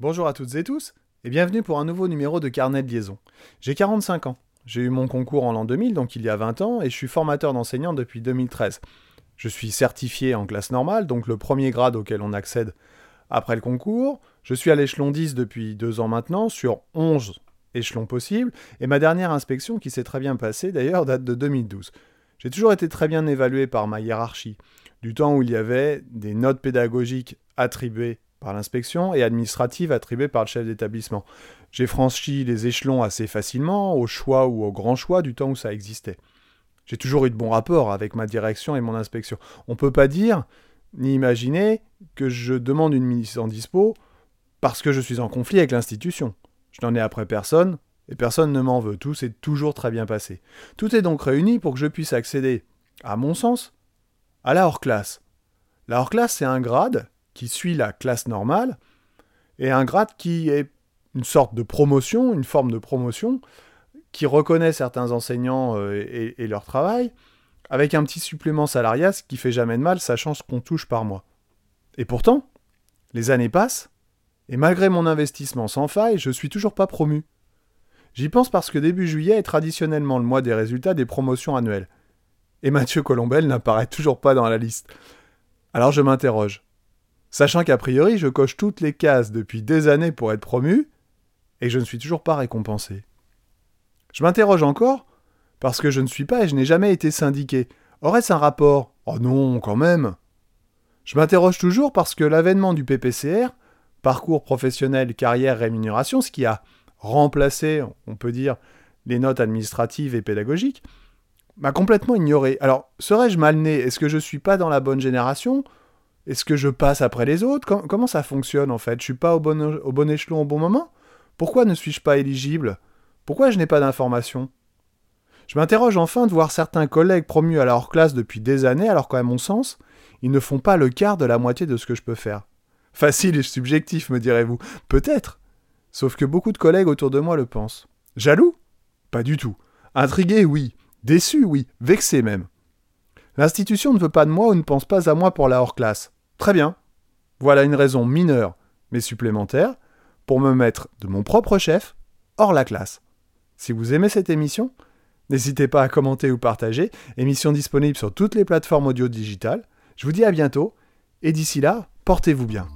Bonjour à toutes et tous, et bienvenue pour un nouveau numéro de Carnet de liaison. J'ai 45 ans. J'ai eu mon concours en l'an 2000, donc il y a 20 ans, et je suis formateur d'enseignants depuis 2013. Je suis certifié en classe normale, donc le premier grade auquel on accède après le concours. Je suis à l'échelon 10 depuis deux ans maintenant, sur 11 échelons possibles, et ma dernière inspection, qui s'est très bien passée d'ailleurs, date de 2012. J'ai toujours été très bien évalué par ma hiérarchie, du temps où il y avait des notes pédagogiques attribuées par l'inspection et administratives attribuées par le chef d'établissement. J'ai franchi les échelons assez facilement, au choix ou au grand choix du temps où ça existait. J'ai toujours eu de bons rapports avec ma direction et mon inspection. On ne peut pas dire, ni imaginer, que je demande une mise en dispo parce que je suis en conflit avec l'institution. Je n'en ai après personne, et personne ne m'en veut. Tout s'est toujours très bien passé. Tout est donc réuni pour que je puisse accéder, à mon sens, à la hors-classe. La hors-classe, c'est un grade qui suit la classe normale, et un grade qui est une sorte de promotion, une forme de promotion, qui reconnaît certains enseignants euh, et, leur travail, avec un petit supplément salarial, ce qui fait jamais de mal, sachant ce qu'on touche par mois. Et pourtant, les années passent, et malgré mon investissement sans faille, je suis toujours pas promu. J'y pense parce que début juillet est traditionnellement le mois des résultats des promotions annuelles. Et Mathieu Colombel n'apparaît toujours pas dans la liste. Alors je m'interroge. Sachant qu'a priori, je coche toutes les cases depuis des années pour être promu, et je ne suis toujours pas récompensé. Je m'interroge encore, parce que je ne suis pas et je n'ai jamais été syndiqué. Aurait-ce un rapport? Oh non, quand même Je m'interroge toujours parce que l'avènement du PPCR, parcours professionnel, carrière, rémunération, ce qui a remplacé, on peut dire, les notes administratives et pédagogiques, m'a complètement ignoré. Alors, serais-je mal né? Est-ce que je ne suis pas dans la bonne génération? Est-ce que je passe après les autres Comment ça fonctionne en fait? Je suis pas au bon, échelon au bon moment? Pourquoi ne suis-je pas éligible? Pourquoi je n'ai pas d'informations? Je m'interroge enfin de voir certains collègues promus à leur classe depuis des années alors qu'à mon sens, ils ne font pas le quart de la moitié de ce que je peux faire. Facile et subjectif, me direz-vous. Peut-être. Sauf que beaucoup de collègues autour de moi le pensent. Jaloux? Pas du tout. Intrigué, oui. Déçu, oui. Vexé même. L'institution ne veut pas de moi ou ne pense pas à moi pour la hors-classe. Très bien. Voilà une raison mineure, mais supplémentaire, pour me mettre de mon propre chef hors la classe. Si vous aimez cette émission, n'hésitez pas à commenter ou partager. Émission disponible sur toutes les plateformes audio digitales. Je vous dis à bientôt, et d'ici là, portez-vous bien.